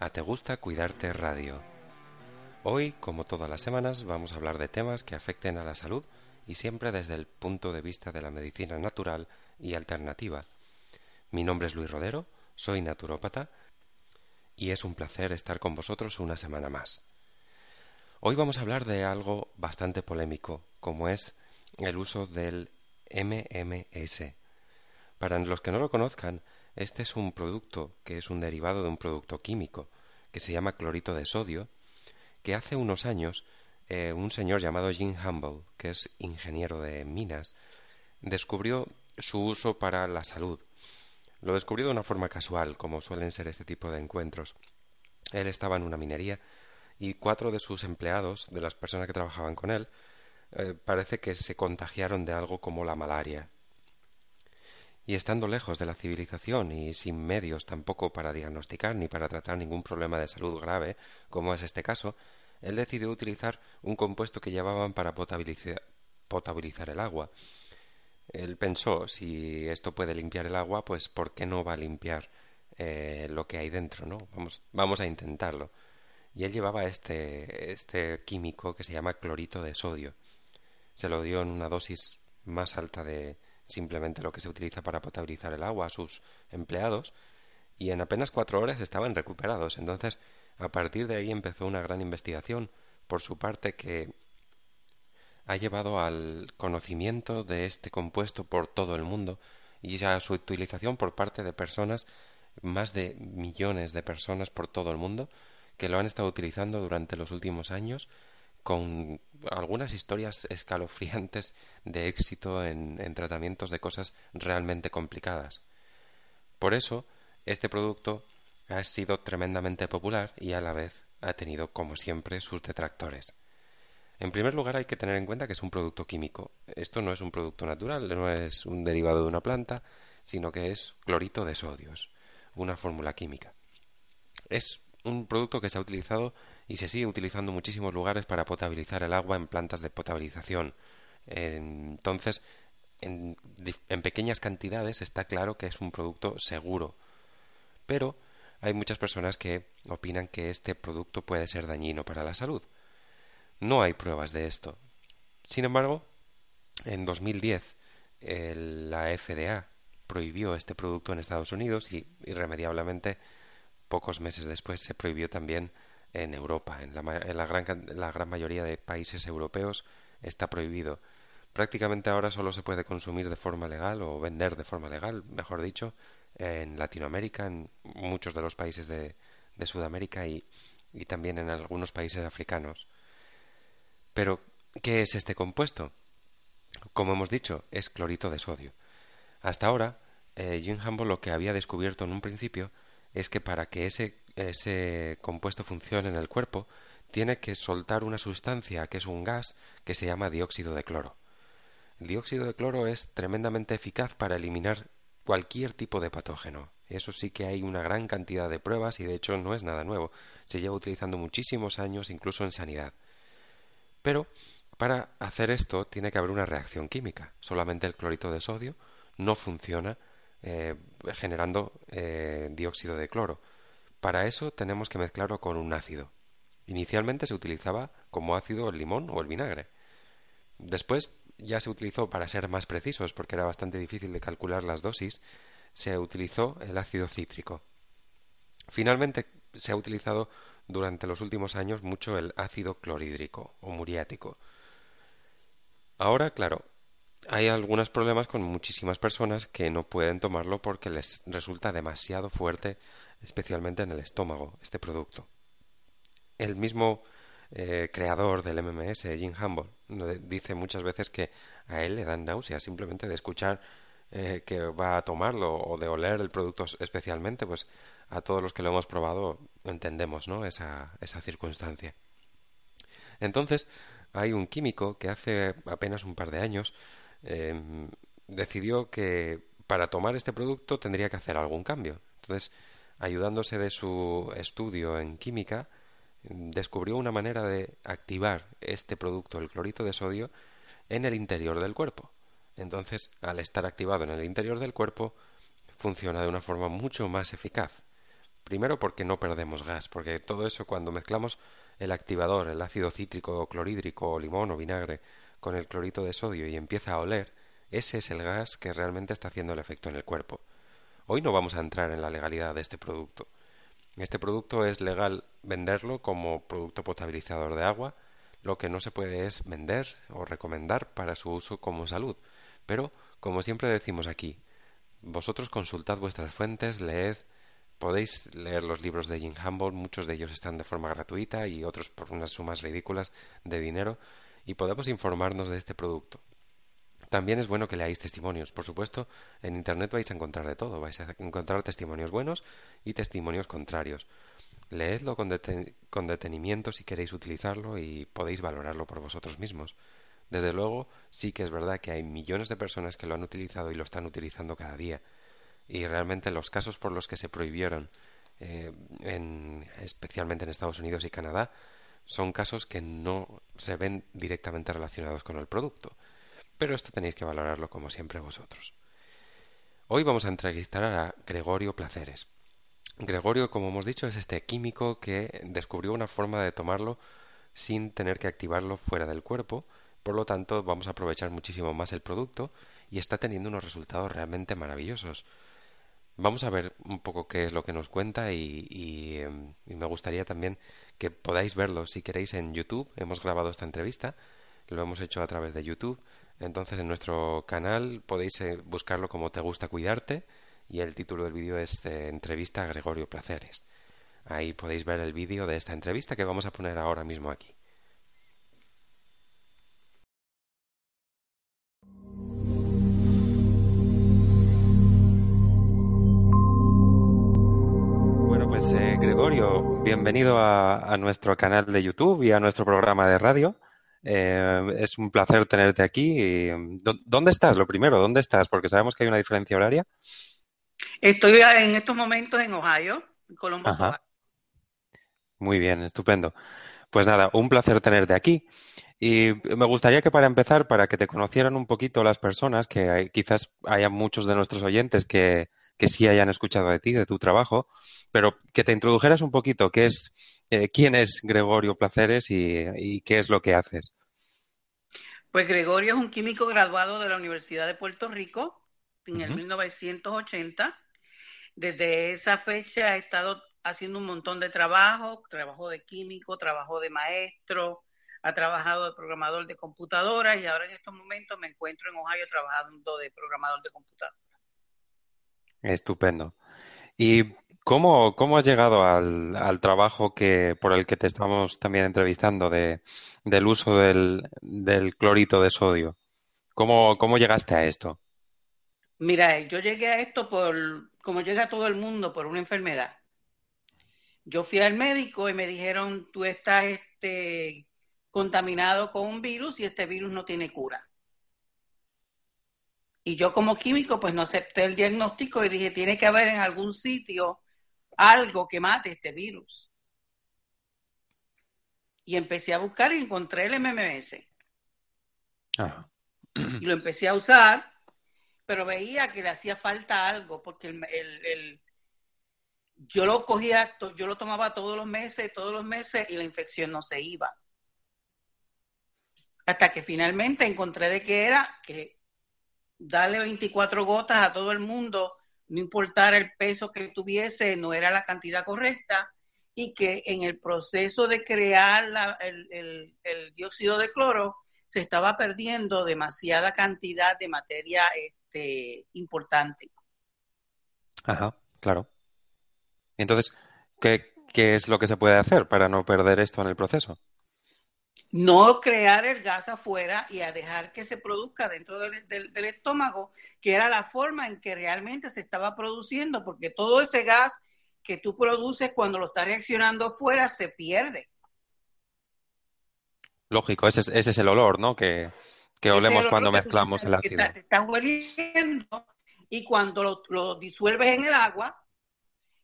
A Te Gusta Cuidarte Radio. Hoy, como todas las semanas, vamos a hablar de temas que afecten a la salud y siempre desde el punto de vista de la medicina natural y alternativa. Mi nombre es Luis Rodero, soy naturópata y es un placer estar con vosotros una semana más. Hoy vamos a hablar de algo bastante polémico, como es el uso del MMS. Para los que no lo conozcan, este es un producto que es un derivado de un producto químico que se llama clorito de sodio, que hace unos años eh, un señor llamado Jim Humble, que es ingeniero de minas, descubrió su uso para la salud. Lo descubrió de una forma casual, como suelen ser este tipo de encuentros. Él estaba en una minería y cuatro de sus empleados, de las personas que trabajaban con él, eh, parece que se contagiaron de algo como la malaria y estando lejos de la civilización y sin medios tampoco para diagnosticar ni para tratar ningún problema de salud grave, como es este caso, él decidió utilizar un compuesto que llevaban para potabilizar, el agua. Él pensó, si esto puede limpiar el agua, pues ¿por qué no va a limpiar eh, lo que hay dentro? ¿no? Vamos, vamos a intentarlo. Y él llevaba este, este químico que se llama clorito de sodio. Se lo dio en una dosis más alta de, simplemente lo que se utiliza para potabilizar el agua a sus empleados, y en apenas cuatro horas estaban recuperados. Entonces, a partir de ahí empezó una gran investigación por su parte que ha llevado al conocimiento de este compuesto por todo el mundo y a su utilización por parte de personas, más de millones de personas por todo el mundo, que lo han estado utilizando durante los últimos años con algunas historias escalofriantes de éxito en, tratamientos de cosas realmente complicadas. Por eso, este producto ha sido tremendamente popular y a la vez ha tenido, como siempre, sus detractores. En primer lugar, hay que tener en cuenta que es un producto químico. Esto no es un producto natural, no es un derivado de una planta, sino que es clorito de sodios, una fórmula química. Es un producto que se ha utilizado y se sigue utilizando en muchísimos lugares para potabilizar el agua en plantas de potabilización. Entonces, en, pequeñas cantidades está claro que es un producto seguro. Pero hay muchas personas que opinan que este producto puede ser dañino para la salud. No hay pruebas de esto. Sin embargo, en 2010 la FDA prohibió este producto en Estados Unidos y irremediablemente pocos meses después se prohibió también en Europa. En la, gran, la gran mayoría de países europeos está prohibido. Prácticamente ahora solo se puede consumir de forma legal o vender de forma legal, mejor dicho, en Latinoamérica, en muchos de los países de, Sudamérica y, también en algunos países africanos. Pero, ¿qué es este compuesto? Como hemos dicho, es clorito de sodio. Hasta ahora, eh, Humble lo que había descubierto en un principio es que para que ese, ese compuesto funcione en el cuerpo, tiene que soltar una sustancia que es un gas que se llama dióxido de cloro. El dióxido de cloro es tremendamente eficaz para eliminar cualquier tipo de patógeno. Eso sí que hay una gran cantidad de pruebas y de hecho no es nada nuevo. Se lleva utilizando muchísimos años incluso en sanidad. Pero para hacer esto tiene que haber una reacción química. Solamente el clorito de sodio no funciona eh, generando eh, dióxido de cloro. Para eso tenemos que mezclarlo con un ácido. Inicialmente se utilizaba como ácido el limón o el vinagre. Después ya se utilizó para ser más precisos, porque era bastante difícil de calcular las dosis, se utilizó el ácido cítrico. Finalmente se ha utilizado durante los últimos años mucho el ácido clorhídrico o muriático. Ahora, claro, hay algunos problemas con muchísimas personas que no pueden tomarlo porque les resulta demasiado fuerte, especialmente en el estómago, este producto. El mismo eh, creador del MMS, Jim Humble, dice muchas veces que a él le dan náuseas simplemente de escuchar eh, que va a tomarlo o de oler el producto especialmente, pues a todos los que lo hemos probado entendemos ¿no? esa, esa circunstancia. Entonces, hay un químico que hace apenas un par de años em, decidió que para tomar este producto tendría que hacer algún cambio. Entonces, ayudándose de su estudio en química, descubrió una manera de activar este producto, el clorito de sodio, en el interior del cuerpo. Entonces, al estar activado en el interior del cuerpo, funciona de una forma mucho más eficaz. Primero porque no perdemos gas, porque todo eso cuando mezclamos el activador, el ácido cítrico, clorhídrico, limón o vinagre, con el clorito de sodio y empieza a oler, ese es el gas que realmente está haciendo el efecto en el cuerpo. Hoy no vamos a entrar en la legalidad de este producto. Este producto es legal venderlo como producto potabilizador de agua, lo que no se puede es vender o recomendar para su uso como salud. Pero, como siempre decimos aquí, vosotros consultad vuestras fuentes, leed, podéis leer los libros de Jim Humboldt, muchos de ellos están de forma gratuita y otros por unas sumas ridículas de dinero, y podemos informarnos de este producto. También es bueno que leáis testimonios. Por supuesto, en Internet vais a encontrar de todo. Vais a encontrar testimonios buenos y testimonios contrarios. Leedlo con, con detenimiento si queréis utilizarlo y podéis valorarlo por vosotros mismos. Desde luego, sí que es verdad que hay millones de personas que lo han utilizado y lo están utilizando cada día. Y realmente los casos por los que se prohibieron, eh, en, especialmente en Estados Unidos y Canadá, son casos que no se ven directamente relacionados con el producto. Pero esto tenéis que valorarlo como siempre vosotros. Hoy vamos a entrevistar a Gregorio Placeres. Gregorio, como hemos dicho, es este químico que descubrió una forma de tomarlo sin tener que activarlo fuera del cuerpo por lo tanto, vamos a aprovechar muchísimo más el producto y está teniendo unos resultados realmente maravillosos. Vamos a ver un poco qué es lo que nos cuenta y, em, me gustaría también que podáis verlo si queréis en YouTube. Hemos grabado esta entrevista, lo hemos hecho a través de YouTube. Entonces en nuestro canal podéis eh, buscarlo como Te gusta cuidarte y el título del vídeo es eh, Entrevista a Gregorio Placeres. Ahí podéis ver el vídeo de esta entrevista que vamos a poner ahora mismo aquí. Gregorio, bienvenido a, nuestro canal de YouTube y a nuestro programa de radio. Eh, es un placer tenerte aquí. ¿Dónde estás? Lo primero, ¿dónde estás? Porque sabemos que hay una diferencia horaria. Estoy en estos momentos en Ohio, en Columbus, Ohio. Muy bien, estupendo. Pues nada, un placer tenerte aquí. Y me gustaría que para empezar, para que te conocieran un poquito las personas, que quizás haya muchos de nuestros oyentes que, que sí hayan escuchado de ti, de tu trabajo, pero que te introdujeras un poquito, qué es, eh, quién es Gregorio Placeres y, qué es lo que haces. Pues Gregorio es un químico graduado de la Universidad de Puerto Rico en el 1980. Desde esa fecha he estado haciendo un montón de trabajo, trabajo de químico, trabajo de maestro, ha trabajado de programador de computadoras y ahora en estos momentos me encuentro en Ohio trabajando de programador de computadoras. Estupendo. ¿Y cómo, cómo has llegado al, al, trabajo que, por el que te estamos también entrevistando de, del uso del, del clorito de sodio? ¿Cómo, ¿Cómo llegaste a esto? Mira, yo llegué a esto por, como llega todo el mundo, por una enfermedad. Yo fui al médico y me dijeron, tú estás este, contaminado con un virus y este virus no tiene cura. Y yo como químico pues no acepté el diagnóstico y dije, tiene que haber en algún sitio algo que mate este virus. Y empecé a buscar y encontré el MMS. Y lo empecé a usar, pero veía que le hacía falta algo, porque el, el, yo lo cogía, yo lo tomaba todos los meses, todos los meses, y la infección no se iba. Hasta que finalmente encontré de qué era que darle 24 gotas a todo el mundo, no importara el peso que tuviese, no era la cantidad correcta, y que en el proceso de crear el, dióxido de cloro se estaba perdiendo demasiada cantidad de materia este, importante. Ajá, claro. Entonces, ¿qué, ¿qué es lo que se puede hacer para no perder esto en el proceso? No crear el gas afuera y a dejar que se produzca dentro del, del, estómago, que era la forma en que realmente se estaba produciendo, porque todo ese gas que tú produces cuando lo estás reaccionando afuera se pierde. Lógico, ese es, ese es el olor, ¿no? Que, que olemos cuando mezclamos el ácido. Te estás hueliendo y cuando lo, lo, disuelves en el agua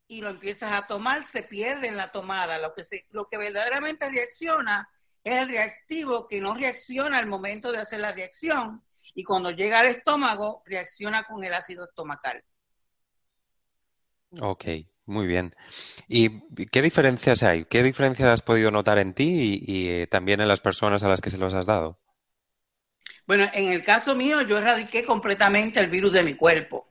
y lo empiezas a tomar, se pierde en la tomada. Lo que, se, lo que verdaderamente reacciona es el reactivo que no reacciona al momento de hacer la reacción y cuando llega al estómago reacciona con el ácido estomacal. Ok, muy bien. ¿Y qué diferencias hay? ¿Qué diferencias has podido notar en ti y, eh, también en las personas a las que se los has dado? Bueno, en el caso mío yo erradiqué completamente el virus de mi cuerpo,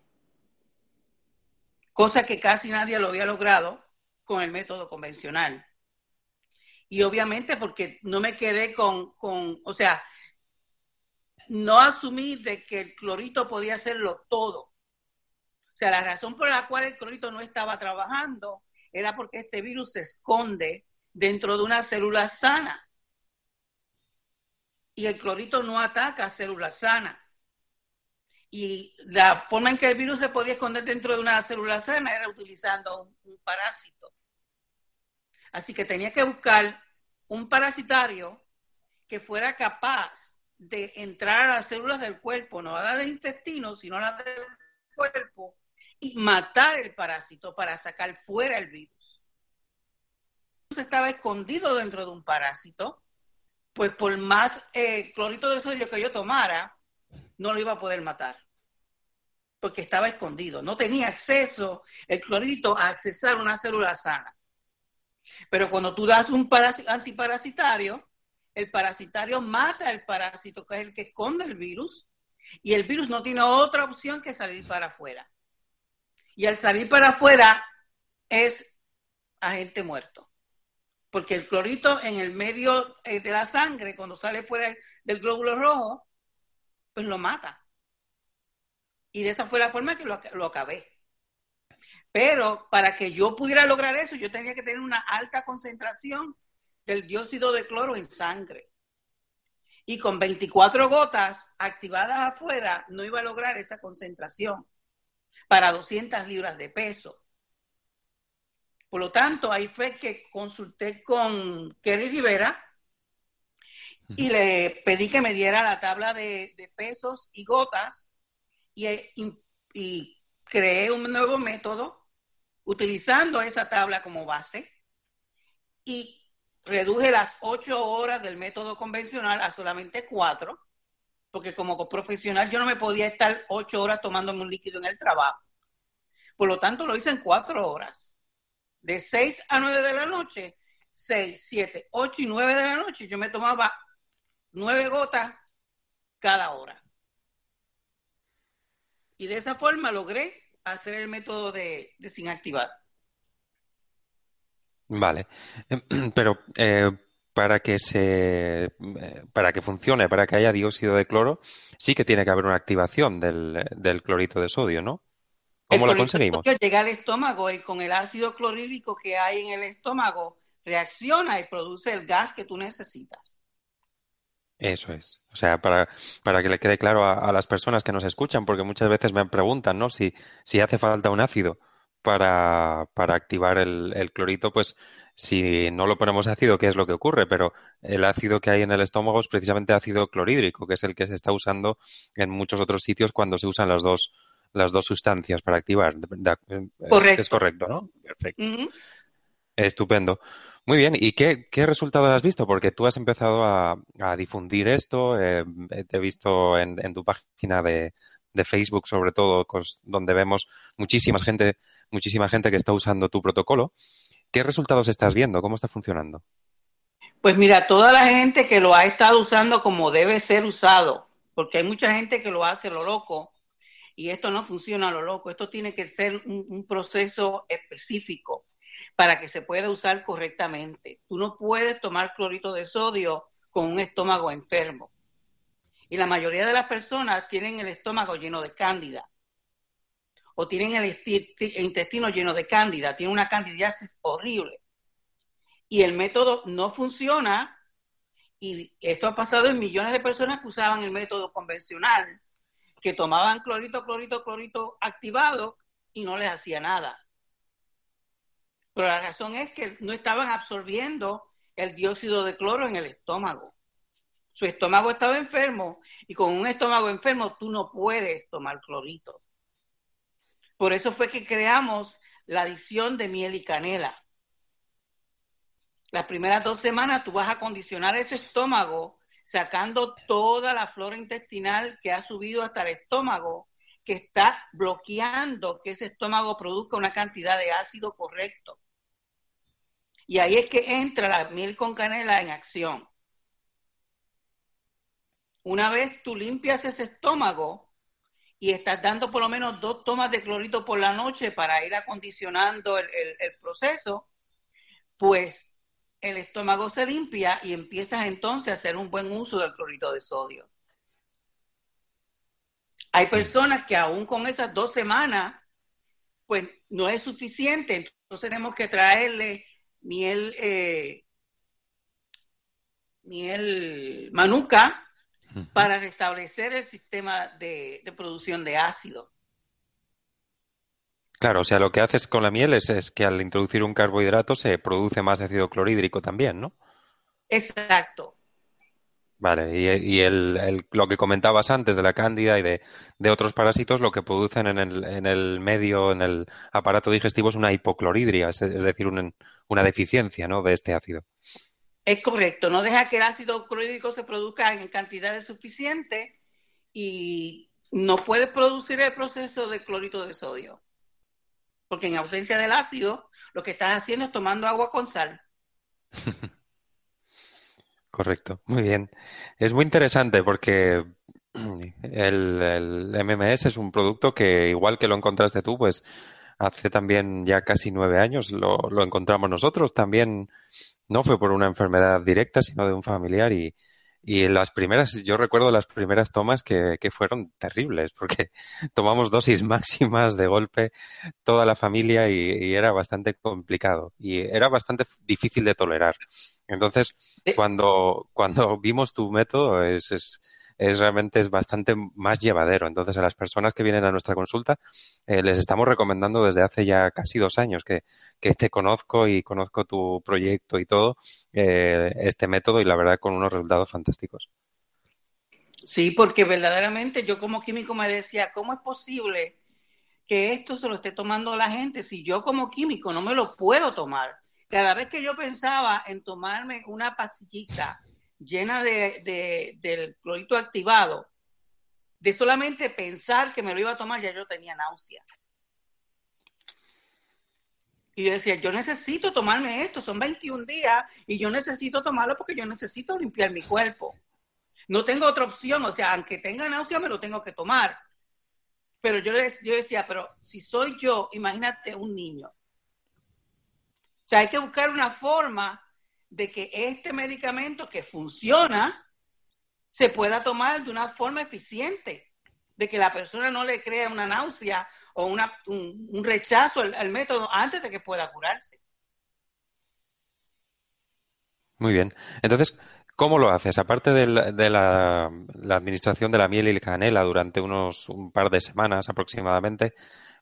cosa que casi nadie lo había logrado con el método convencional y obviamente porque no me quedé con, con, o sea, no asumí de que el clorito podía hacerlo todo. O sea, la razón por la cual el clorito no estaba trabajando era porque este virus se esconde dentro de una célula sana. Y el clorito no ataca células sanas. Y la forma en que el virus se podía esconder dentro de una célula sana era utilizando un parásito. Así que tenía que buscar un parasitario que fuera capaz de entrar a las células del cuerpo, no a las del intestino, sino a las del cuerpo, y matar el parásito para sacar fuera el virus. Si estaba escondido dentro de un parásito, pues por más eh, clorito de sodio que yo tomara, no lo iba a poder matar, porque estaba escondido, no tenía acceso el clorito a accesar una célula sana. Pero cuando tú das un antiparasitario, el parasitario mata el parásito, que es el que esconde el virus, y el virus no tiene otra opción que salir para afuera. Y al salir para afuera es agente muerto. Porque el clorito en el medio eh, de la sangre, cuando sale fuera del glóbulo rojo, pues lo mata. Y de esa fue la forma que lo, lo acabé. Pero para que yo pudiera lograr eso, yo tenía que tener una alta concentración del dióxido de cloro en sangre. Y con 24 gotas activadas afuera, no iba a lograr esa concentración para 200 libras de peso. Por lo tanto, ahí fue que consulté con Kelly Rivera y le pedí que me diera la tabla de, pesos y gotas y, y creé un nuevo método utilizando esa tabla como base y reduje las ocho horas del método convencional a solamente cuatro, porque como profesional yo no me podía estar ocho horas tomándome un líquido en el trabajo. Por lo tanto, lo hice en cuatro horas. De seis a nueve de la noche, seis, siete, ocho y nueve de la noche, yo me tomaba nueve gotas cada hora. Y de esa forma logré hacer el método de, sin activar. Vale, pero eh, para que se eh, para que funcione, para que haya dióxido de cloro, sí que tiene que haber una activación del, del clorito de sodio, ¿no? ¿Cómo lo conseguimos? Llega al estómago y con el ácido clorhídrico que hay en el estómago reacciona y produce el gas que tú necesitas. Eso es. O sea, para, para que le quede claro a, las personas que nos escuchan, porque muchas veces me preguntan, ¿no? Si, si hace falta un ácido para, para activar el, el, clorito, pues si no lo ponemos ácido, ¿qué es lo que ocurre? Pero el ácido que hay en el estómago es precisamente ácido clorhídrico, que es el que se está usando en muchos otros sitios cuando se usan las dos, las dos sustancias para activar. Correcto. Es, correcto, ¿no? Perfecto. Estupendo. Muy bien, ¿y qué, resultados has visto? Porque tú has empezado a, difundir esto, eh, te he visto en, tu página de, Facebook sobre todo, donde vemos muchísima gente, muchísima gente que está usando tu protocolo. ¿Qué resultados estás viendo? ¿Cómo está funcionando? Pues mira, toda la gente que lo ha estado usando como debe ser usado, porque hay mucha gente que lo hace lo loco y esto no funciona a lo loco, esto tiene que ser un proceso específico para que se pueda usar correctamente. Tú no puedes tomar clorito de sodio con un estómago enfermo. Y la mayoría de las personas tienen el estómago lleno de cándida o tienen el intestino lleno de cándida, tienen una candidiasis horrible. Y el método no funciona y esto ha pasado en millones de personas que usaban el método convencional, que tomaban clorito, clorito, clorito activado y no les hacía nada. Pero la razón es que no estaban absorbiendo el dióxido de cloro en el estómago. Su estómago estaba enfermo y con un estómago enfermo tú no puedes tomar clorito. Por eso fue que creamos la adición de miel y canela. Las primeras dos semanas tú vas a condicionar ese estómago sacando toda la flora intestinal que ha subido hasta el estómago, que está bloqueando que ese estómago produzca una cantidad de ácido correcto. Y ahí es que entra la miel con canela en acción. Una vez tú limpias ese estómago y estás dando por lo menos dos tomas de clorito por la noche para ir acondicionando el, el proceso, pues el estómago se limpia y empiezas entonces a hacer un buen uso del clorito de sodio. Hay personas que aún con esas dos semanas, pues no es suficiente, entonces tenemos que traerle miel, eh, miel manuka para restablecer el sistema de, producción de ácido. Claro, o sea, lo que haces con la miel es, que al introducir un carbohidrato se produce más ácido clorhídrico también, ¿no? Exacto. Vale, y, el, lo que comentabas antes de la cándida y de, otros parásitos, lo que producen en el, en el, medio, en el aparato digestivo, es una hipoclorhidria, es, decir, una deficiencia ¿no? de este ácido. Es correcto, no deja que el ácido clorhídrico se produzca en cantidades suficientes y no puede producir el proceso de clorito de sodio. Porque en ausencia del ácido, lo que estás haciendo es tomando agua con sal. Correcto, muy bien. Es muy interesante porque el, MMS es un producto que, igual que lo encontraste tú, pues hace también ya casi nueve años lo, lo encontramos nosotros. También no fue por una enfermedad directa, sino de un familiar y, y las primeras, yo recuerdo las primeras tomas que, que, fueron terribles, porque tomamos dosis máximas de golpe toda la familia y, y, era bastante complicado y era bastante difícil de tolerar. Entonces, cuando, cuando vimos tu método, es, es, es, realmente es bastante más llevadero. Entonces, a las personas que vienen a nuestra consulta, eh, les estamos recomendando desde hace ya casi dos años que, que te conozco y conozco tu proyecto y todo, eh, este método y la verdad con unos resultados fantásticos. Sí, porque verdaderamente yo como químico me decía, ¿cómo es posible que esto se lo esté tomando la gente si yo como químico no me lo puedo tomar? Cada vez que yo pensaba en tomarme una pastillita llena de, del clorito activado, de solamente pensar que me lo iba a tomar, ya yo tenía náusea. Y yo decía, yo necesito tomarme esto, son 21 días y yo necesito tomarlo porque yo necesito limpiar mi cuerpo. No tengo otra opción, o sea, aunque tenga náusea, me lo tengo que tomar. Pero yo, yo decía, pero si soy yo, imagínate un niño o sea, hay que buscar una forma de que este medicamento que funciona se pueda tomar de una forma eficiente, de que la persona no le crea una náusea o una, un, rechazo al, método antes de que pueda curarse. Muy bien. Entonces, ¿cómo lo haces? Aparte de, la, administración de la miel y la canela durante unos un par de semanas aproximadamente,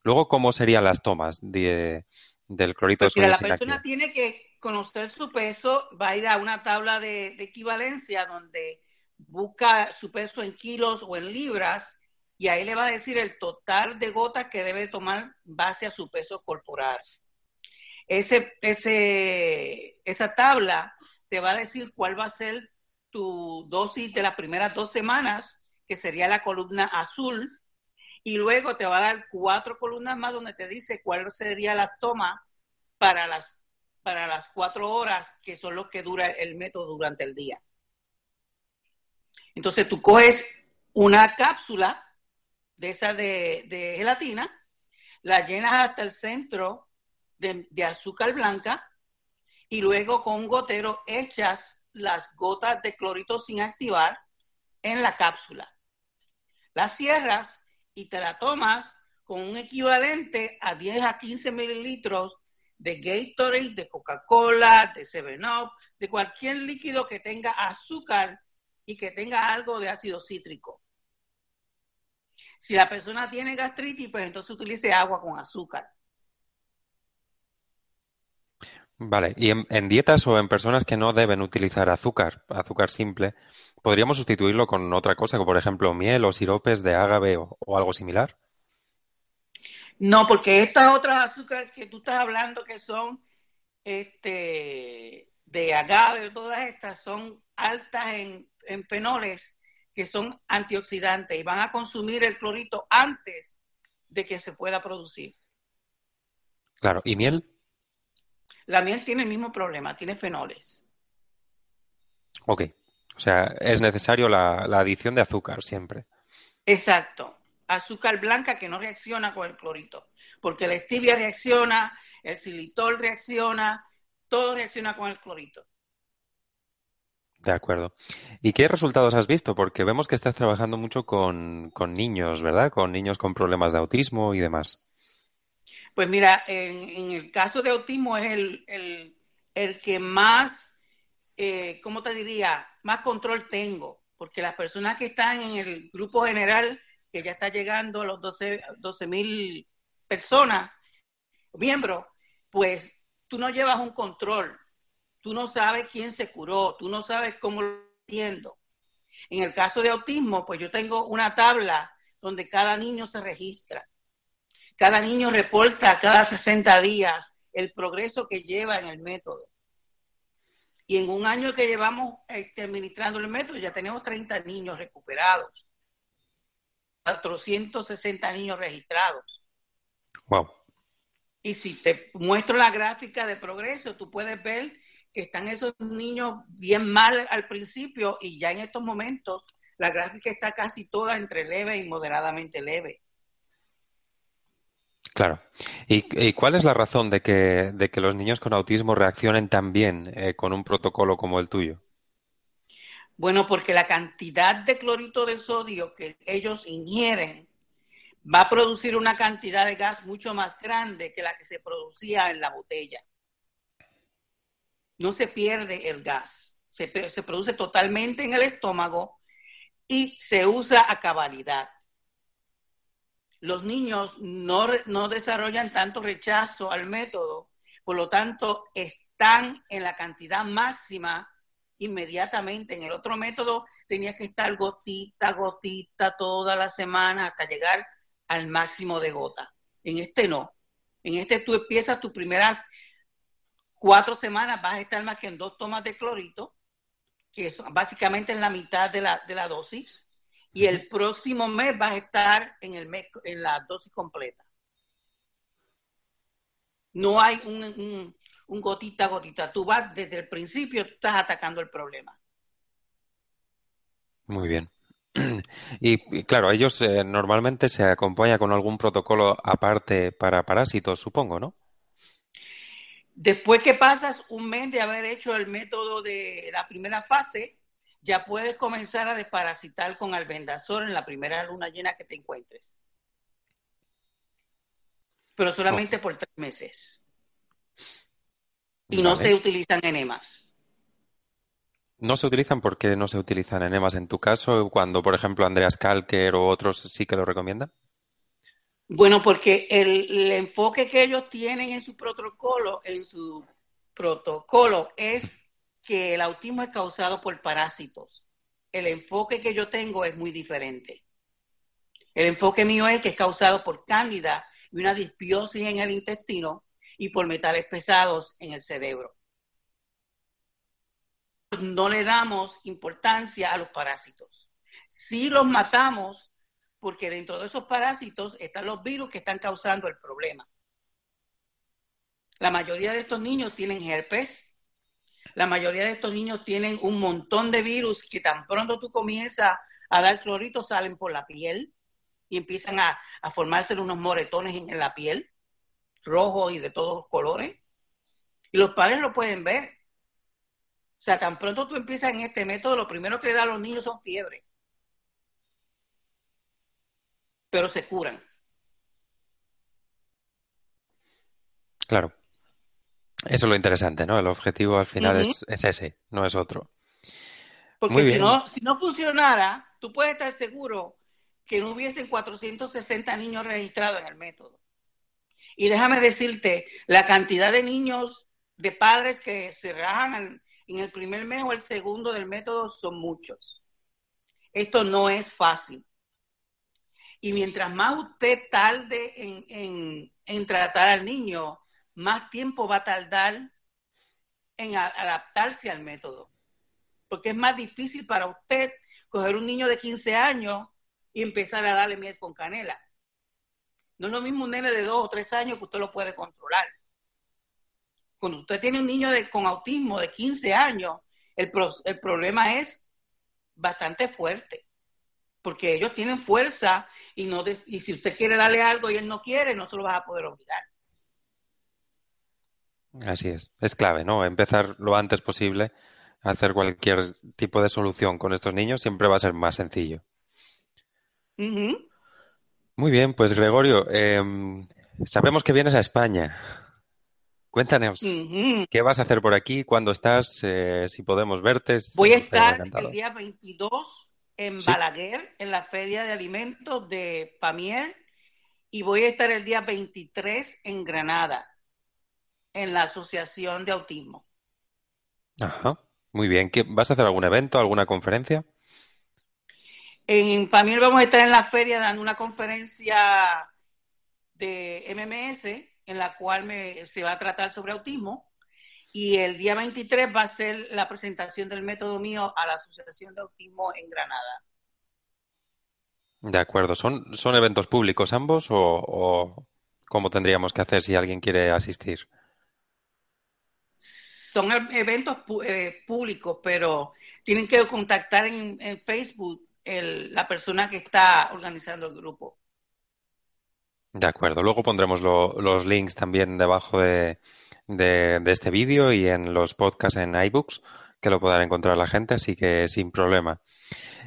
luego, ¿cómo serían las tomas de, del clorito de sodio. la persona tiene que conocer su peso, va a ir a una tabla de, equivalencia donde busca su peso en kilos o en libras y ahí le va a decir el total de gotas que debe tomar base a su peso corporal. Ese, ese, esa tabla te va a decir cuál va a ser tu dosis de las primeras dos semanas, que sería la columna azul, y luego te va a dar cuatro columnas más donde te dice cuál sería la toma para las, para las cuatro horas que son los que dura el método durante el día. Entonces tú coges una cápsula de esa de, gelatina, la llenas hasta el centro de, de azúcar blanca y luego con un gotero echas las gotas de clorito sin activar en la cápsula. La cierras y te la tomas con un equivalente a 10 a 15 mililitros de Gatorade, de Coca-Cola, de Seven Up, de cualquier líquido que tenga azúcar y que tenga algo de ácido cítrico. Si la persona tiene gastritis, pues entonces utilice agua con azúcar. Vale, y en, dietas o en personas que no deben utilizar azúcar, azúcar simple, ¿podríamos sustituirlo con otra cosa, como por ejemplo miel o siropes de ágave o, algo similar? No, porque estas otras azúcares que tú estás hablando que son este, de agave, todas estas son altas en, en fenoles que son antioxidantes y van a consumir el clorito antes de que se pueda producir. Claro, ¿y miel? La miel tiene el mismo problema, tiene fenoles. Ok, o sea, es necesario la, adición de azúcar siempre. Exacto, azúcar blanca que no reacciona con el clorito, porque la stevia reacciona, el xilitol reacciona, todo reacciona con el clorito. De acuerdo. ¿Y qué resultados has visto? Porque vemos que estás trabajando mucho con, con niños, ¿verdad? Con niños con problemas de autismo y demás. Pues mira, en, el caso de autismo es el, que más, eh, ¿cómo te diría? Más control tengo, porque las personas que están en el grupo general, que ya está llegando a los 12 mil personas, miembros, pues tú no llevas un control, tú no sabes quién se curó, tú no sabes cómo lo entiendo. En el caso de autismo, pues yo tengo una tabla donde cada niño se registra. Cada niño reporta cada 60 días el progreso que lleva en el método. Y en un año que llevamos este, administrando el método, ya tenemos 30 niños recuperados, 460 niños registrados. Wow. Y si te muestro la gráfica de progreso, tú puedes ver que están esos niños bien mal al principio y ya en estos momentos la gráfica está casi toda entre leve y moderadamente leve. Claro. ¿Y, cuál es la razón de que, de que, los niños con autismo reaccionen tan bien eh, con un protocolo como el tuyo? Bueno, porque la cantidad de clorito de sodio que ellos ingieren va a producir una cantidad de gas mucho más grande que la que se producía en la botella. No se pierde el gas, se, produce totalmente en el estómago y se usa a cabalidad los niños no desarrollan tanto rechazo al método, por lo tanto están en la cantidad máxima inmediatamente. En el otro método tenías que estar gotita, gotita toda la semana hasta llegar al máximo de gota. En este no. En este tú empiezas tus primeras cuatro semanas, vas a estar más que en dos tomas de clorito, que es básicamente en la mitad de la, de la dosis y el próximo mes vas a estar en, el en la dosis completa. No hay un, un, gotita gotita. Tú vas desde el principio, estás atacando el problema. Muy bien. Y, claro, ellos eh, normalmente se acompaña con algún protocolo aparte para parásitos, supongo, ¿no? Después que pasas un mes de haber hecho el método de la primera fase, ya puedes comenzar a desparasitar con albendazol en la primera luna llena que te encuentres. Pero solamente por tres meses. Y no se utilizan enemas. ¿No se utilizan? porque no se utilizan enemas en tu caso? Cuando, por ejemplo, Andreas Kalker o otros sí que lo recomiendan. Bueno, porque el, el enfoque que ellos tienen en su protocolo, en su protocolo es que el autismo es causado por parásitos. El enfoque que yo tengo es muy diferente. El enfoque mío es que es causado por cándida y una disbiosis en el intestino y por metales pesados en el cerebro. No le damos importancia a los parásitos. Sí los matamos porque dentro de esos parásitos están los virus que están causando el problema. La mayoría de estos niños tienen herpes, la mayoría de estos niños tienen un montón de virus que tan pronto tú comienzas a dar clorito salen por la piel y empiezan a, formarse unos moretones en, la piel, rojos y de todos los colores. Y los padres lo pueden ver. O sea, tan pronto tú empiezas en este método, lo primero que le da a los niños son fiebre. pero se curan. Claro. Eso es lo interesante, ¿no? El objetivo al final es, ese, no es otro. Porque si no, si no funcionara, tú puedes estar seguro que no hubiesen 460 niños registrados en el método. Y déjame decirte, la cantidad de niños, de padres que se rajan en el primer mes o el segundo del método son muchos. Esto no es fácil. Y mientras más usted tarde en, en tratar al niño, más tiempo va a tardar en adaptarse al método. Porque es más difícil para usted coger un niño de 15 años y empezar a darle miel con canela. No es lo mismo un nene de 2 o 3 años que usted lo puede controlar. Cuando usted tiene un niño de, con autismo de 15 años, el, el problema es bastante fuerte. Porque ellos tienen fuerza y, no y si usted quiere darle algo y él no quiere, no se lo va a poder obligar. Así es, es clave, ¿no? Empezar lo antes posible a hacer cualquier tipo de solución con estos niños siempre va a ser más sencillo. Muy bien, pues Gregorio, em, sabemos que vienes a España. Cuéntanos, ¿qué vas a hacer por aquí? ¿Cuándo estás? Eh, si podemos verte. Voy a estar el día 22 en Balaguer, en la Feria de Alimentos de Pamier, y voy a estar el día 23 en Granada en la Asociación de Autismo. Ajá, muy bien. ¿Vas a hacer algún evento, alguna conferencia? En Pamir vamos a estar en la feria dando una conferencia de MMS en la cual se va a tratar sobre autismo y el día 23 va a ser la presentación del método mío a la Asociación de Autismo en Granada. De acuerdo. ¿Son, son eventos públicos ambos o, o cómo tendríamos que hacer si alguien quiere asistir? son eventos eh, públicos, pero tienen que contactar en, Facebook la persona que está organizando el grupo. De acuerdo. Luego pondremos los links también debajo de, este vídeo y en los podcasts en iBooks, que lo podrá encontrar la gente, así que sin problema.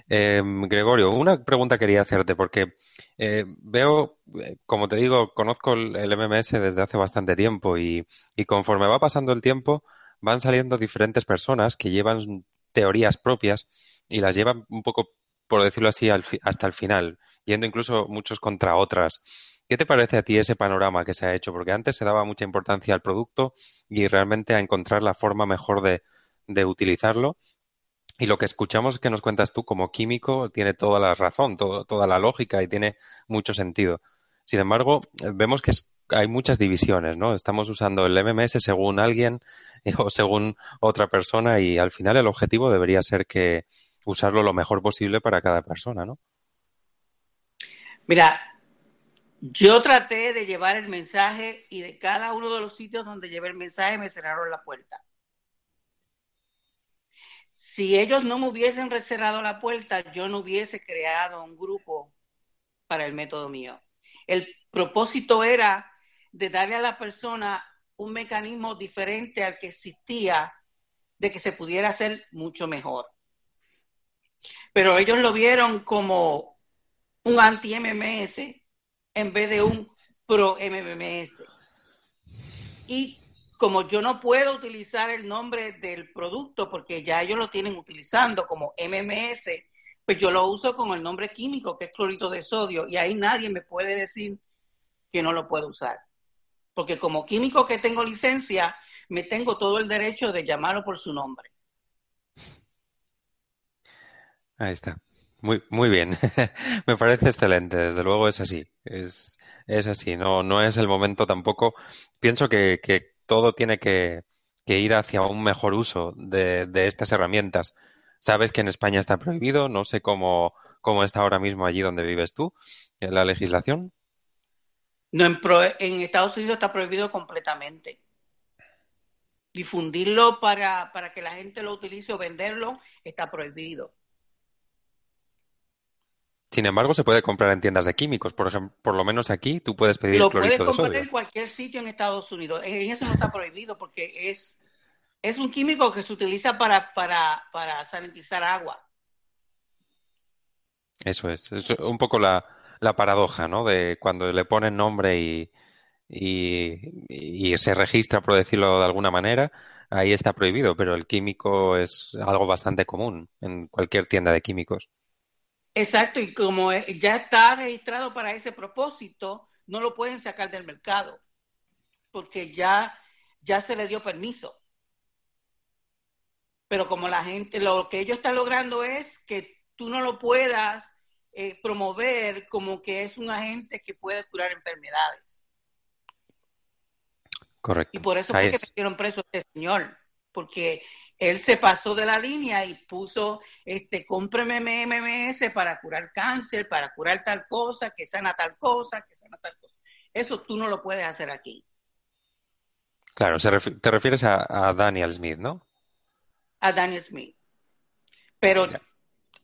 Em, Gregorio, una pregunta quería hacerte, porque eh, veo, eh, como te digo, conozco el, MMS desde hace bastante tiempo y, y conforme va pasando el tiempo, van saliendo diferentes personas que llevan teorías propias y las llevan un poco, por decirlo así, hasta el final, yendo incluso muchos contra otras. ¿Qué te parece a ti ese panorama que se ha hecho? Porque antes se daba mucha importancia al producto y realmente a encontrar la forma mejor de, de utilizarlo. Y lo que escuchamos que nos cuentas tú como químico tiene toda la razón, toda la lógica y tiene mucho sentido. Sin embargo, vemos que hay muchas divisiones, ¿no? Estamos usando el MMS según alguien o según otra persona y al final el objetivo debería ser que usarlo lo mejor posible para cada persona, ¿no? Mira, yo traté de llevar el mensaje y de cada uno de los sitios donde llevé el mensaje me cerraron la puerta. Si ellos no me hubiesen cerrado la puerta, yo no hubiese creado un grupo para el método mío. El propósito era de darle a la persona un mecanismo diferente al que existía de que se pudiera hacer mucho mejor. Pero ellos lo vieron como un anti-MMS en vez de un pro-MMS. Y como yo no puedo utilizar el nombre del producto porque ya ellos lo tienen utilizando como MMS, pues yo lo uso con el nombre químico que es clorito de sodio y ahí nadie me puede decir que no lo puedo usar porque como químico que tengo licencia, me tengo todo el derecho de llamarlo por su nombre. Ahí está. Muy, muy bien. me parece excelente. Desde luego es así. Es, es así. No, no es el momento tampoco. Pienso que, que todo tiene que, que, ir hacia un mejor uso de, de, estas herramientas. Sabes que en España está prohibido. No sé cómo, cómo está ahora mismo allí donde vives tú, en la legislación. No, en, Estados Unidos está prohibido completamente. Difundirlo para, para que la gente lo utilice o venderlo está prohibido. Sin embargo, se puede comprar en tiendas de químicos. Por ejemplo, por lo menos aquí tú puedes pedir lo puedes comprar en cualquier sitio en Estados Unidos. En eso no está prohibido porque es, es un químico que se utiliza para, para, para sanitizar agua. Eso es. Es un poco la, la paradoja, ¿no? De cuando le ponen nombre y, y, se registra, por decirlo de alguna manera, ahí está prohibido, pero el químico es algo bastante común en cualquier tienda de químicos. Exacto, y como ya está registrado para ese propósito, no lo pueden sacar del mercado, porque ya, ya se le dio permiso. Pero como la gente, lo que ellos están logrando es que tú no lo puedas eh, promover como que es un agente que puede curar enfermedades. Correcto. Y por eso fue que metieron preso a este señor, porque él se pasó de la línea y puso, este, cómpreme MMS para curar cáncer, para curar tal cosa, que sana tal cosa, que sana tal cosa. Eso tú no lo puedes hacer aquí. Claro, te refieres a, Daniel Smith, ¿no? A Daniel Smith. Pero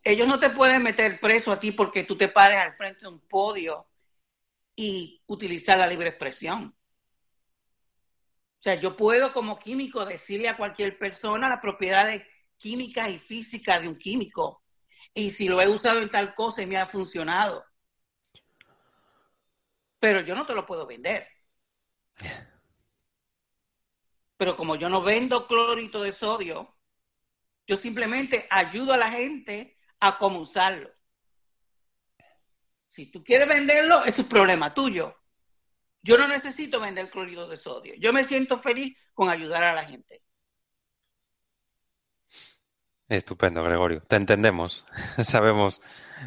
ellos no te pueden meter preso a ti porque tú te pares al frente de un podio y utilizar la libre expresión. O sea, yo puedo como químico decirle a cualquier persona las propiedades químicas y físicas de un químico. Y si lo he usado en tal cosa y me ha funcionado. Pero yo no te lo puedo vender. Pero como yo no vendo clorito de sodio, yo simplemente ayudo a la gente a cómo usarlo. Si tú quieres venderlo, eso es problema tuyo. Yo no necesito vender cloruro de sodio. Yo me siento feliz con ayudar a la gente. Estupendo, Gregorio. Te entendemos. sabemos,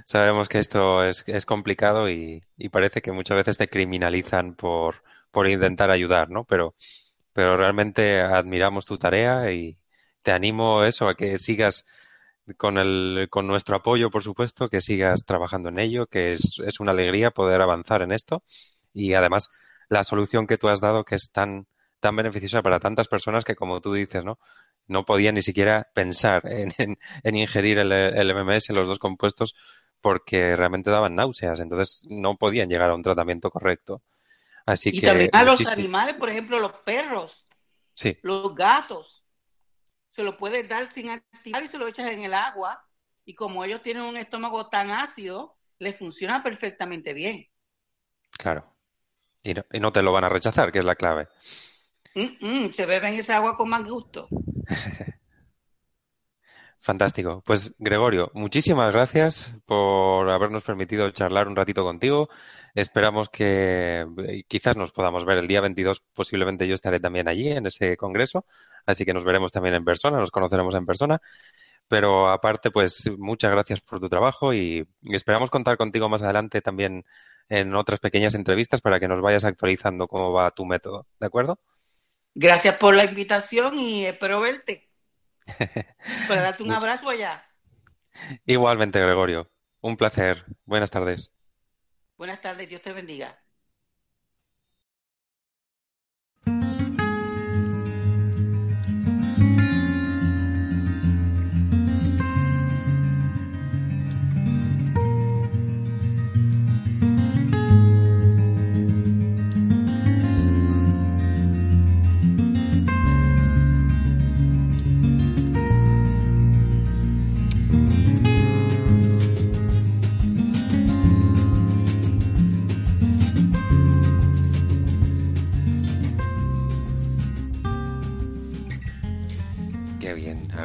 sabemos que esto es, complicado y, parece que muchas veces te criminalizan por, por intentar ayudar, ¿no? Pero, pero realmente admiramos tu tarea y te animo eso a que sigas con el, con nuestro apoyo, por supuesto, que sigas trabajando en ello, que es, es una alegría poder avanzar en esto y además la solución que tú has dado que es tan, tan beneficiosa para tantas personas que, como tú dices, ¿no? No podían ni siquiera pensar en, en, ingerir el, el, MMS, los dos compuestos, porque realmente daban náuseas, entonces no podían llegar a un tratamiento correcto. Así y también a los animales, por ejemplo, los perros, sí. los gatos, se lo puedes dar sin activar y se lo echas en el agua, y como ellos tienen un estómago tan ácido, les funciona perfectamente bien. Claro. Y no, te lo van a rechazar, que es la clave. Mm, mm, se beben esa agua con más gusto. Fantástico. Pues Gregorio, muchísimas gracias por habernos permitido charlar un ratito contigo. Esperamos que eh, quizás nos podamos ver el día 22. Posiblemente yo estaré también allí en ese congreso, así que nos veremos también en persona, nos conoceremos en persona. Pero aparte, pues muchas gracias por tu trabajo y esperamos contar contigo más adelante también en otras pequeñas entrevistas para que nos vayas actualizando cómo va tu método, ¿de acuerdo? Gracias por la invitación y espero verte. para darte un abrazo allá. Igualmente, Gregorio. Un placer. Buenas tardes. Buenas tardes, Dios te bendiga.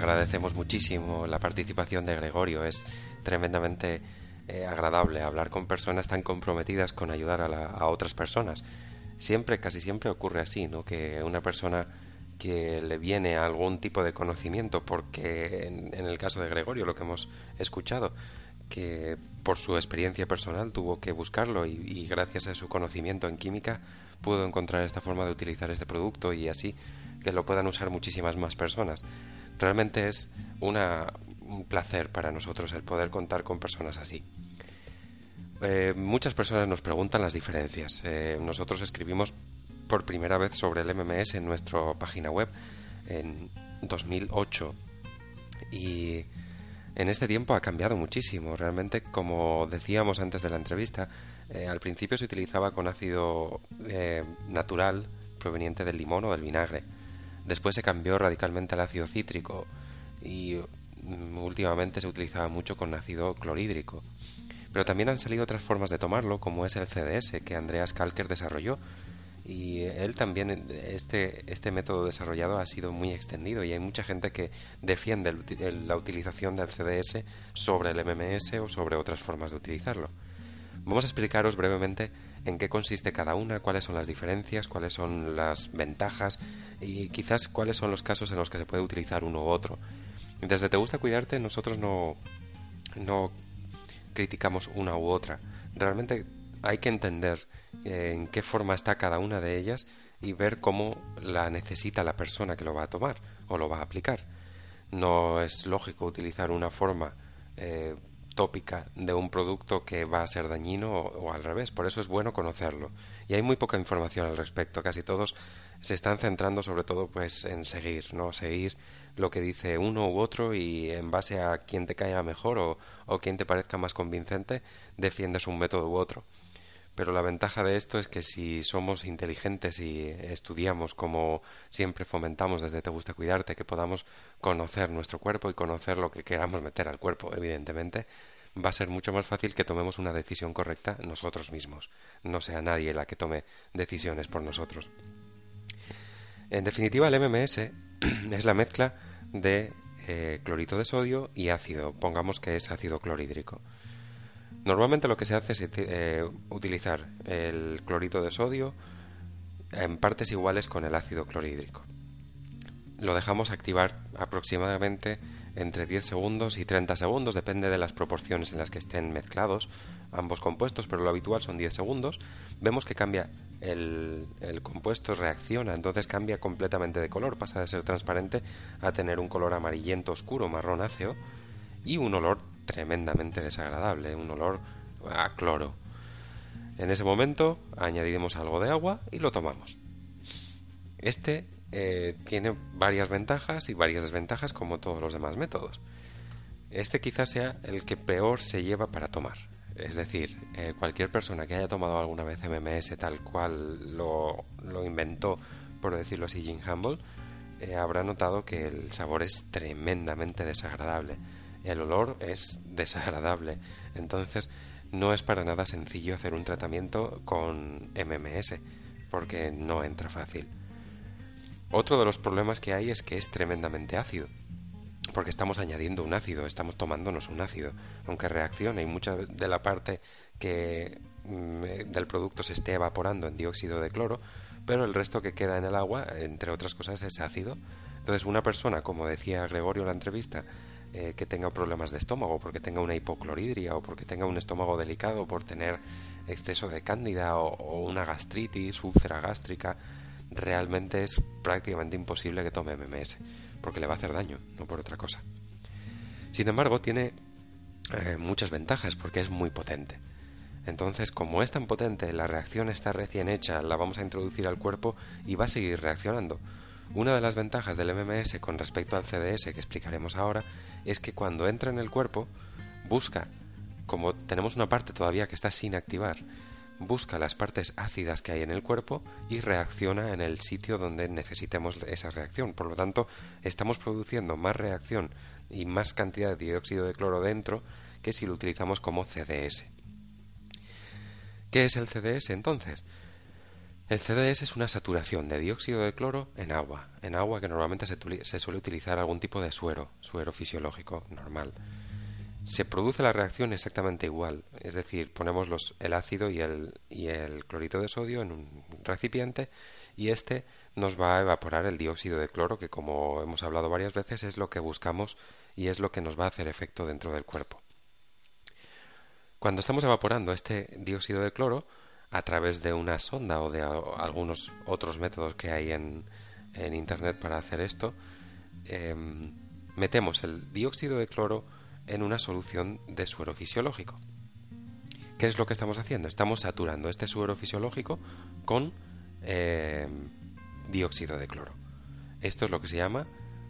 Agradecemos muchísimo la participación de Gregorio. Es tremendamente eh, agradable hablar con personas tan comprometidas con ayudar a, otras personas. Siempre, casi siempre ocurre así, ¿no? Que una persona que le viene algún tipo de conocimiento, porque en, el caso de Gregorio, lo que hemos escuchado, que por su experiencia personal tuvo que buscarlo y, gracias a su conocimiento en química pudo encontrar esta forma de utilizar este producto y así que lo puedan usar muchísimas más personas. Realmente es un placer para nosotros el poder contar con personas así. Eh, muchas personas nos preguntan las diferencias. Eh, nosotros escribimos por primera vez sobre el MMS en nuestra página web en 2008 y en este tiempo ha cambiado muchísimo. Realmente, como decíamos antes de la entrevista, eh, al principio se utilizaba con ácido natural proveniente del limón o del vinagre. Después se cambió radicalmente al ácido cítrico y mm, últimamente se utilizaba mucho con ácido clorhídrico. Pero también han salido otras formas de tomarlo, como es el CDS, que Andreas Kalker desarrolló. Y él también, este, este método desarrollado ha sido muy extendido y hay mucha gente que defiende la utilización del CDS sobre el MMS o sobre otras formas de utilizarlo. Vamos a explicaros brevemente en qué consiste cada una, cuáles son las diferencias, cuáles son las ventajas y quizás cuáles son los casos en los que se puede utilizar uno u otro. Desde Te gusta cuidarte nosotros no, no criticamos una u otra. Realmente hay que entender en qué forma está cada una de ellas y ver cómo la necesita la persona que lo va a tomar o lo va a aplicar. No es lógico utilizar una forma eh, tópica de un producto que va a ser dañino o, al revés. Por eso es bueno conocerlo. Y hay muy poca información al respecto. Casi todos se están centrando sobre todo pues en seguir, ¿no? Seguir lo que dice uno u otro y en base a quien te caiga mejor o, o quien te parezca más convincente defiendes un método u otro. Pero la ventaja de esto es que si somos inteligentes y estudiamos como siempre fomentamos desde Te gusta cuidarte, que podamos conocer nuestro cuerpo y conocer lo que queramos meter al cuerpo, evidentemente, va a ser mucho más fácil que tomemos una decisión correcta nosotros mismos, no sea nadie la que tome decisiones por nosotros. En definitiva, el MMS es la mezcla de eh, clorito de sodio y ácido, pongamos que es ácido clorhídrico. Normalmente lo que se hace es eh, utilizar el clorito de sodio en partes iguales con el ácido clorhídrico. Lo dejamos activar aproximadamente entre 10 segundos y 30 segundos, depende de las proporciones en las que estén mezclados ambos compuestos, pero lo habitual son 10 segundos. Vemos que cambia el, compuesto, reacciona, entonces cambia completamente de color, pasa de ser transparente a tener un color amarillento oscuro, marronáceo y un olor tremendamente desagradable, un olor a cloro. En ese momento añadiremos algo de agua y lo tomamos. Este eh, tiene varias ventajas y varias desventajas como todos los demás métodos. Este quizás sea el que peor se lleva para tomar. Es decir, eh, cualquier persona que haya tomado alguna vez MMS tal cual lo, inventó, por decirlo así, Jim Humble, eh, habrá notado que el sabor es tremendamente desagradable el olor es desagradable. Entonces, no es para nada sencillo hacer un tratamiento con MMS, porque no entra fácil. Otro de los problemas que hay es que es tremendamente ácido, porque estamos añadiendo un ácido, estamos tomándonos un ácido, aunque reaccione y mucha de la parte que mm, del producto se esté evaporando en dióxido de cloro, pero el resto que queda en el agua, entre otras cosas, es ácido. Entonces, una persona, como decía Gregorio en la entrevista, eh, que tenga problemas de estómago, porque tenga una hipocloridria o porque tenga un estómago delicado por tener exceso de cándida o, una gastritis, úlcera gástrica, realmente es prácticamente imposible que tome MMS, porque le va a hacer daño, no por otra cosa. Sin embargo, tiene eh, muchas ventajas porque es muy potente. Entonces, como es tan potente, la reacción está recién hecha, la vamos a introducir al cuerpo y va a seguir reaccionando. Una de las ventajas del MMS con respecto al CDS que explicaremos ahora es que cuando entra en el cuerpo busca, como tenemos una parte todavía que está sin activar, busca las partes ácidas que hay en el cuerpo y reacciona en el sitio donde necesitemos esa reacción. Por lo tanto, estamos produciendo más reacción y más cantidad de dióxido de cloro dentro que si lo utilizamos como CDS. ¿Qué es el CDS entonces? El CDS es una saturación de dióxido de cloro en agua, en agua que normalmente se, suele utilizar algún tipo de suero, suero fisiológico normal. Se produce la reacción exactamente igual, es decir, ponemos el ácido y el, y el clorito de sodio en un recipiente y este nos va a evaporar el dióxido de cloro que como hemos hablado varias veces es lo que buscamos y es lo que nos va a hacer efecto dentro del cuerpo. Cuando estamos evaporando este dióxido de cloro, a través de una sonda o de algunos otros métodos que hay en, Internet para hacer esto, em, metemos el dióxido de cloro en una solución de suero fisiológico. ¿Qué es lo que estamos haciendo? Estamos saturando este suero fisiológico con em, dióxido de cloro. Esto es lo que se llama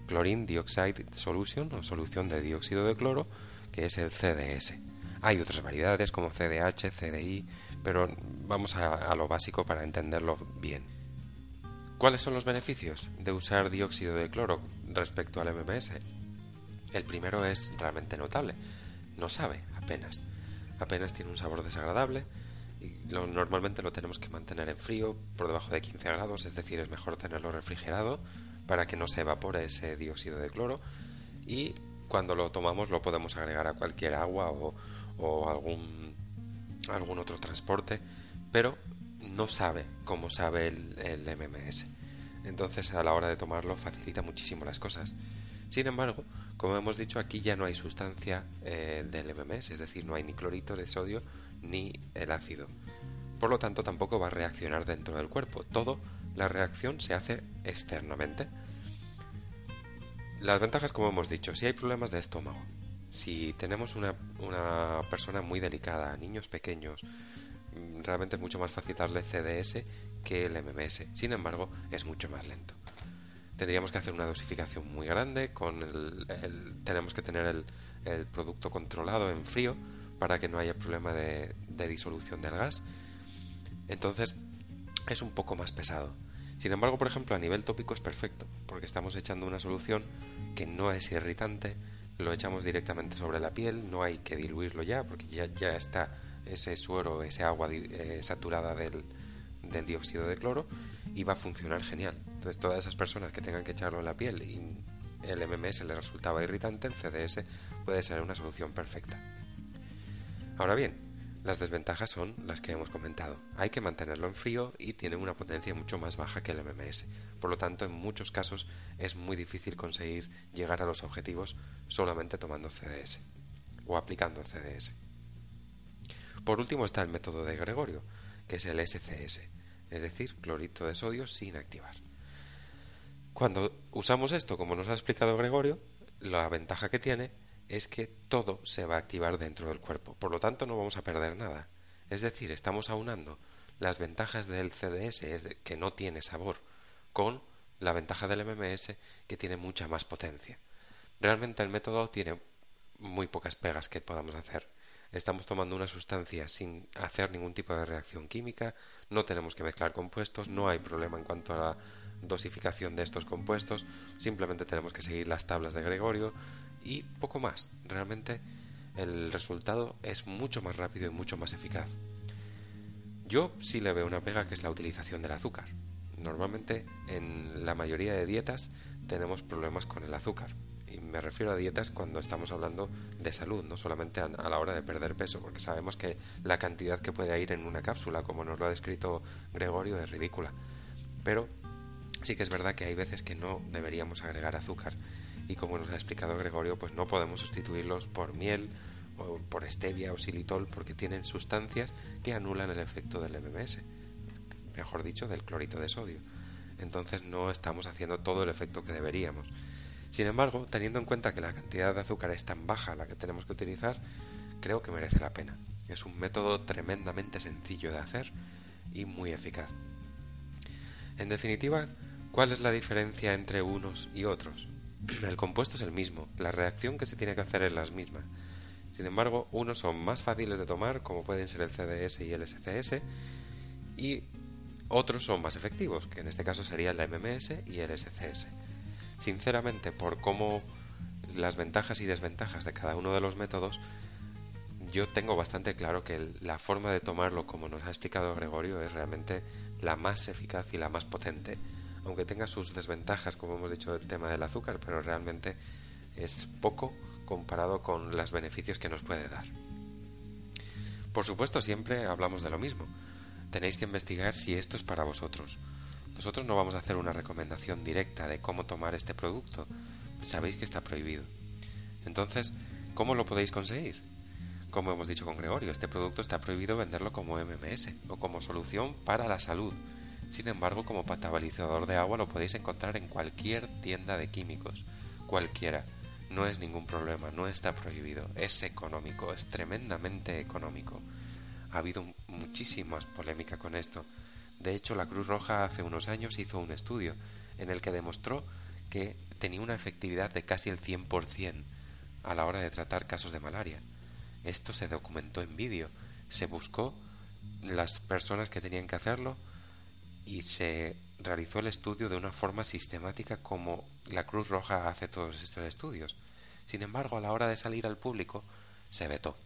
Chlorine Dioxide Solution o solución de dióxido de cloro, que es el CDS. Hay otras variedades como CDH, CDI, pero vamos a, lo básico para entenderlo bien. ¿Cuáles son los beneficios de usar dióxido de cloro respecto al MMS? El primero es realmente notable. No sabe apenas. apenas tiene un sabor desagradable y normalmente lo tenemos que mantener en frío por debajo de 15 grados, es decir, es mejor tenerlo refrigerado para que no se evapore ese dióxido de cloro y cuando lo tomamos lo podemos agregar a cualquier agua o algún, algún otro transporte, pero no sabe como sabe el, el MMS. Entonces a la hora de tomarlo facilita muchísimo las cosas. Sin embargo, como hemos dicho, aquí ya no hay sustancia eh, del MMS, es decir, no hay ni clorito de sodio ni el ácido. Por lo tanto, tampoco va a reaccionar dentro del cuerpo. Todo, la reacción se hace externamente. Las ventajas, como hemos dicho, si hay problemas de estómago, si tenemos una, persona muy delicada, niños pequeños, mm, realmente es mucho más fácil darle CDS que el MMS. Sin embargo, es mucho más lento tendríamos que hacer una dosificación muy grande, con el, tenemos que tener el, producto controlado en frío para que no haya problema de, disolución del gas. Entonces es un poco más pesado. Sin embargo, por ejemplo, a nivel tópico es perfecto, porque estamos echando una solución que no es irritante, lo echamos directamente sobre la piel, no hay que diluirlo ya, porque ya, ya está ese suero, ese agua eh, saturada del, del dióxido de cloro y va a funcionar genial. Entonces, todas esas personas que tengan que echarlo en la piel y el MMS les resultaba irritante, el CDS puede ser una solución perfecta. Ahora bien, las desventajas son las que hemos comentado. Hay que mantenerlo en frío y tiene una potencia mucho más baja que el MMS. Por lo tanto, en muchos casos es muy difícil conseguir llegar a los objetivos solamente tomando CDS o aplicando CDS. Por último está el método de Gregorio, que es el SCS, es decir, clorito de sodio sin activar. Cuando usamos esto, como nos ha explicado Gregorio, la ventaja que tiene es que todo se va a activar dentro del cuerpo, por lo tanto no vamos a perder nada. Es decir, estamos aunando las ventajas del CDS, es que no tiene sabor, con la ventaja del MMS, que tiene mucha más potencia. Realmente el método tiene muy pocas pegas que podamos hacer estamos tomando una sustancia sin hacer ningún tipo de reacción química, no tenemos que mezclar compuestos, no hay problema en cuanto a la dosificación de estos compuestos, simplemente tenemos que seguir las tablas de Gregorio y poco más. Realmente el resultado es mucho más rápido y mucho más eficaz. Yo sí le veo una pega que es la utilización del azúcar. Normalmente en la mayoría de dietas tenemos problemas con el azúcar, y me refiero a dietas cuando estamos hablando de salud, no solamente a, la hora de perder peso, porque sabemos que la cantidad que puede ir en una cápsula, como nos lo ha descrito Gregorio, es ridícula. Pero sí que es verdad que hay veces que no deberíamos agregar azúcar y como nos ha explicado Gregorio, pues no podemos sustituirlos por miel o por stevia o xilitol porque tienen sustancias que anulan el efecto del MMS, mejor dicho, del clorito de sodio. Entonces no estamos haciendo todo el efecto que deberíamos. Sin embargo, teniendo en cuenta que la cantidad de azúcar es tan baja la que tenemos que utilizar, creo que merece la pena. Es un método tremendamente sencillo de hacer y muy eficaz. En definitiva, ¿cuál es la diferencia entre unos y otros? El compuesto es el mismo, la reacción que se tiene que hacer es la misma. Sin embargo, unos son más fáciles de tomar, como pueden ser el CDS y el SCS, y otros son más efectivos, que en este caso sería el MMS y el SCS sinceramente, por cómo las ventajas y desventajas de cada uno de los métodos, yo tengo bastante claro que la forma de tomarlo, como nos ha explicado Gregorio, es realmente la más eficaz y la más potente. Aunque tenga sus desventajas, como hemos dicho, el tema del azúcar, pero realmente es poco comparado con los beneficios que nos puede dar. Por supuesto, siempre hablamos de lo mismo. Tenéis que investigar si esto es para vosotros. Nosotros no vamos a hacer una recomendación directa de cómo tomar este producto. Sabéis que está prohibido. Entonces, ¿cómo lo podéis conseguir? Como hemos dicho con Gregorio, este producto está prohibido venderlo como MMS o como solución para la salud. Sin embargo, como patabalizador de agua lo podéis encontrar en cualquier tienda de químicos, cualquiera. No es ningún problema, no está prohibido, es económico, es tremendamente económico. Ha habido muchísimas polémica con esto. De hecho, la Cruz Roja hace unos años hizo un estudio en el que demostró que tenía una efectividad de casi el 100% a la hora de tratar casos de malaria. Esto se documentó en vídeo, se buscó las personas que tenían que hacerlo y se realizó el estudio de una forma sistemática como la Cruz Roja hace todos estos estudios. Sin embargo, a la hora de salir al público, se vetó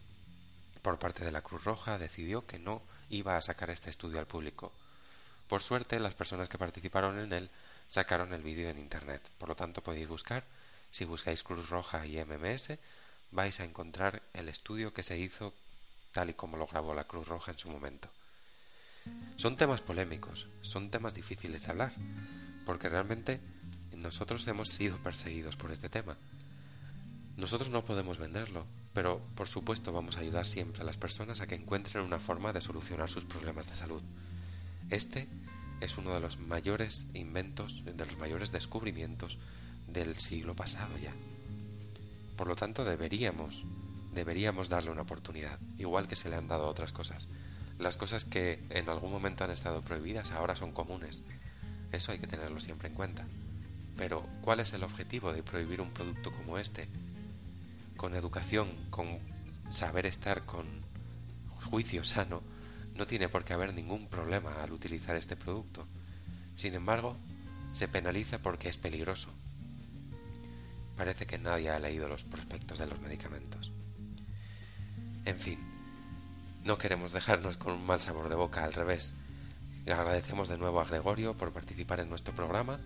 por parte de la Cruz Roja decidió que no iba a sacar este estudio al público. Por suerte, las personas que participaron en él sacaron el vídeo en Internet. Por lo tanto, podéis buscar, si buscáis Cruz Roja y MMS, vais a encontrar el estudio que se hizo tal y como lo grabó la Cruz Roja en su momento. Son temas polémicos, son temas difíciles de hablar, porque realmente nosotros hemos sido perseguidos por este tema. Nosotros no podemos venderlo, pero por supuesto vamos a ayudar siempre a las personas a que encuentren una forma de solucionar sus problemas de salud. Este es uno de los mayores inventos, de los mayores descubrimientos del siglo pasado ya. Por lo tanto, deberíamos, deberíamos darle una oportunidad, igual que se le han dado otras cosas. Las cosas que en algún momento han estado prohibidas ahora son comunes. Eso hay que tenerlo siempre en cuenta. Pero, ¿cuál es el objetivo de prohibir un producto como este? Con educación, con saber estar, con juicio sano, no tiene por qué haber ningún problema al utilizar este producto. Sin embargo, se penaliza porque es peligroso, Parece que nadie ha leído los prospectos de los medicamentos. En fin, no queremos dejarnos con un mal sabor de boca, al revés. Le agradecemos de nuevo a Gregorio por participar en nuestro programa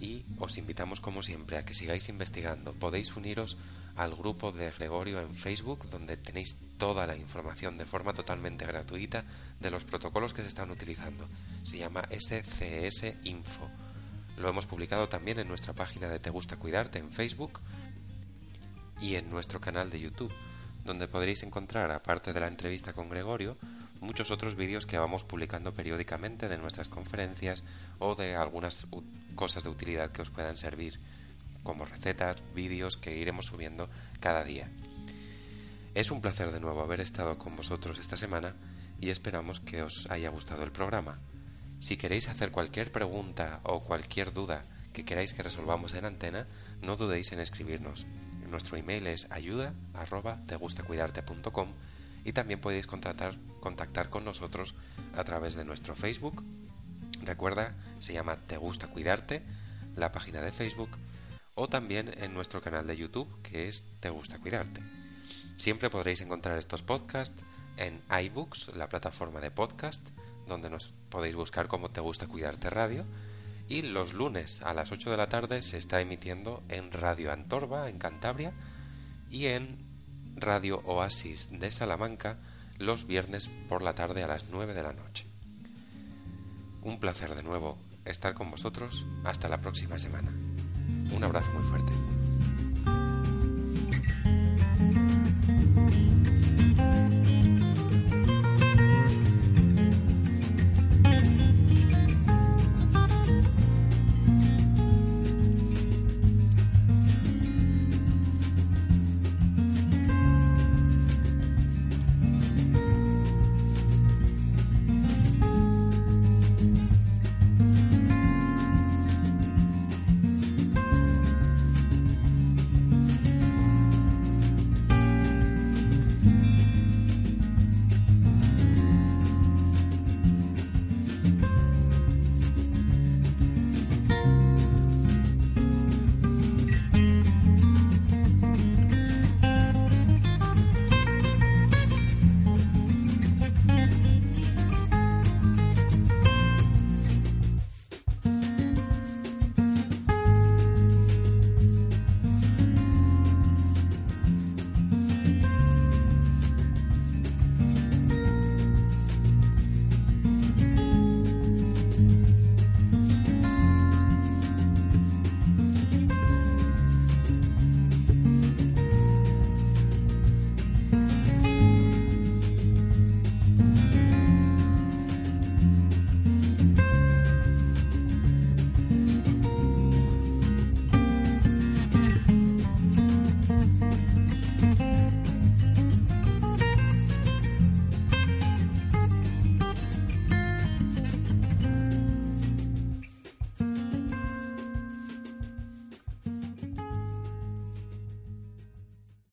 y os invitamos como siempre a que sigáis investigando. Podéis uniros al grupo de Gregorio en Facebook donde tenéis toda la información de forma totalmente gratuita de los protocolos que se están utilizando. Se llama SCS Info. Lo hemos publicado también en nuestra página de Te Gusta Cuidarte en Facebook y en nuestro canal de YouTube, donde podréis encontrar, aparte de la entrevista con Gregorio, muchos otros vídeos que vamos publicando periódicamente de nuestras conferencias o de algunas cosas de utilidad que os puedan servir, como recetas, vídeos que iremos subiendo cada día. Es un placer de nuevo haber estado con vosotros esta semana y esperamos que os haya gustado el programa. Si queréis hacer cualquier pregunta o cualquier duda que queráis que resolvamos en antena, no dudéis en escribirnos. Nuestro email es ayuda y también podéis contactar, con nosotros a través de nuestro Facebook. Recuerda, se llama Te Gusta Cuidarte, la página de Facebook, o también en nuestro canal de YouTube, que es Te Gusta Cuidarte. Siempre podréis encontrar estos podcasts en iBooks, la plataforma de podcast, donde nos podéis buscar como Te Gusta Cuidarte Radio. Y los lunes a las 8 de la tarde se está emitiendo en Radio Antorba, en Cantabria, y en Radio Oasis de Salamanca los viernes por la tarde a las 9 de la noche. Un placer de nuevo estar con vosotros. Hasta la próxima semana. Un abrazo muy fuerte.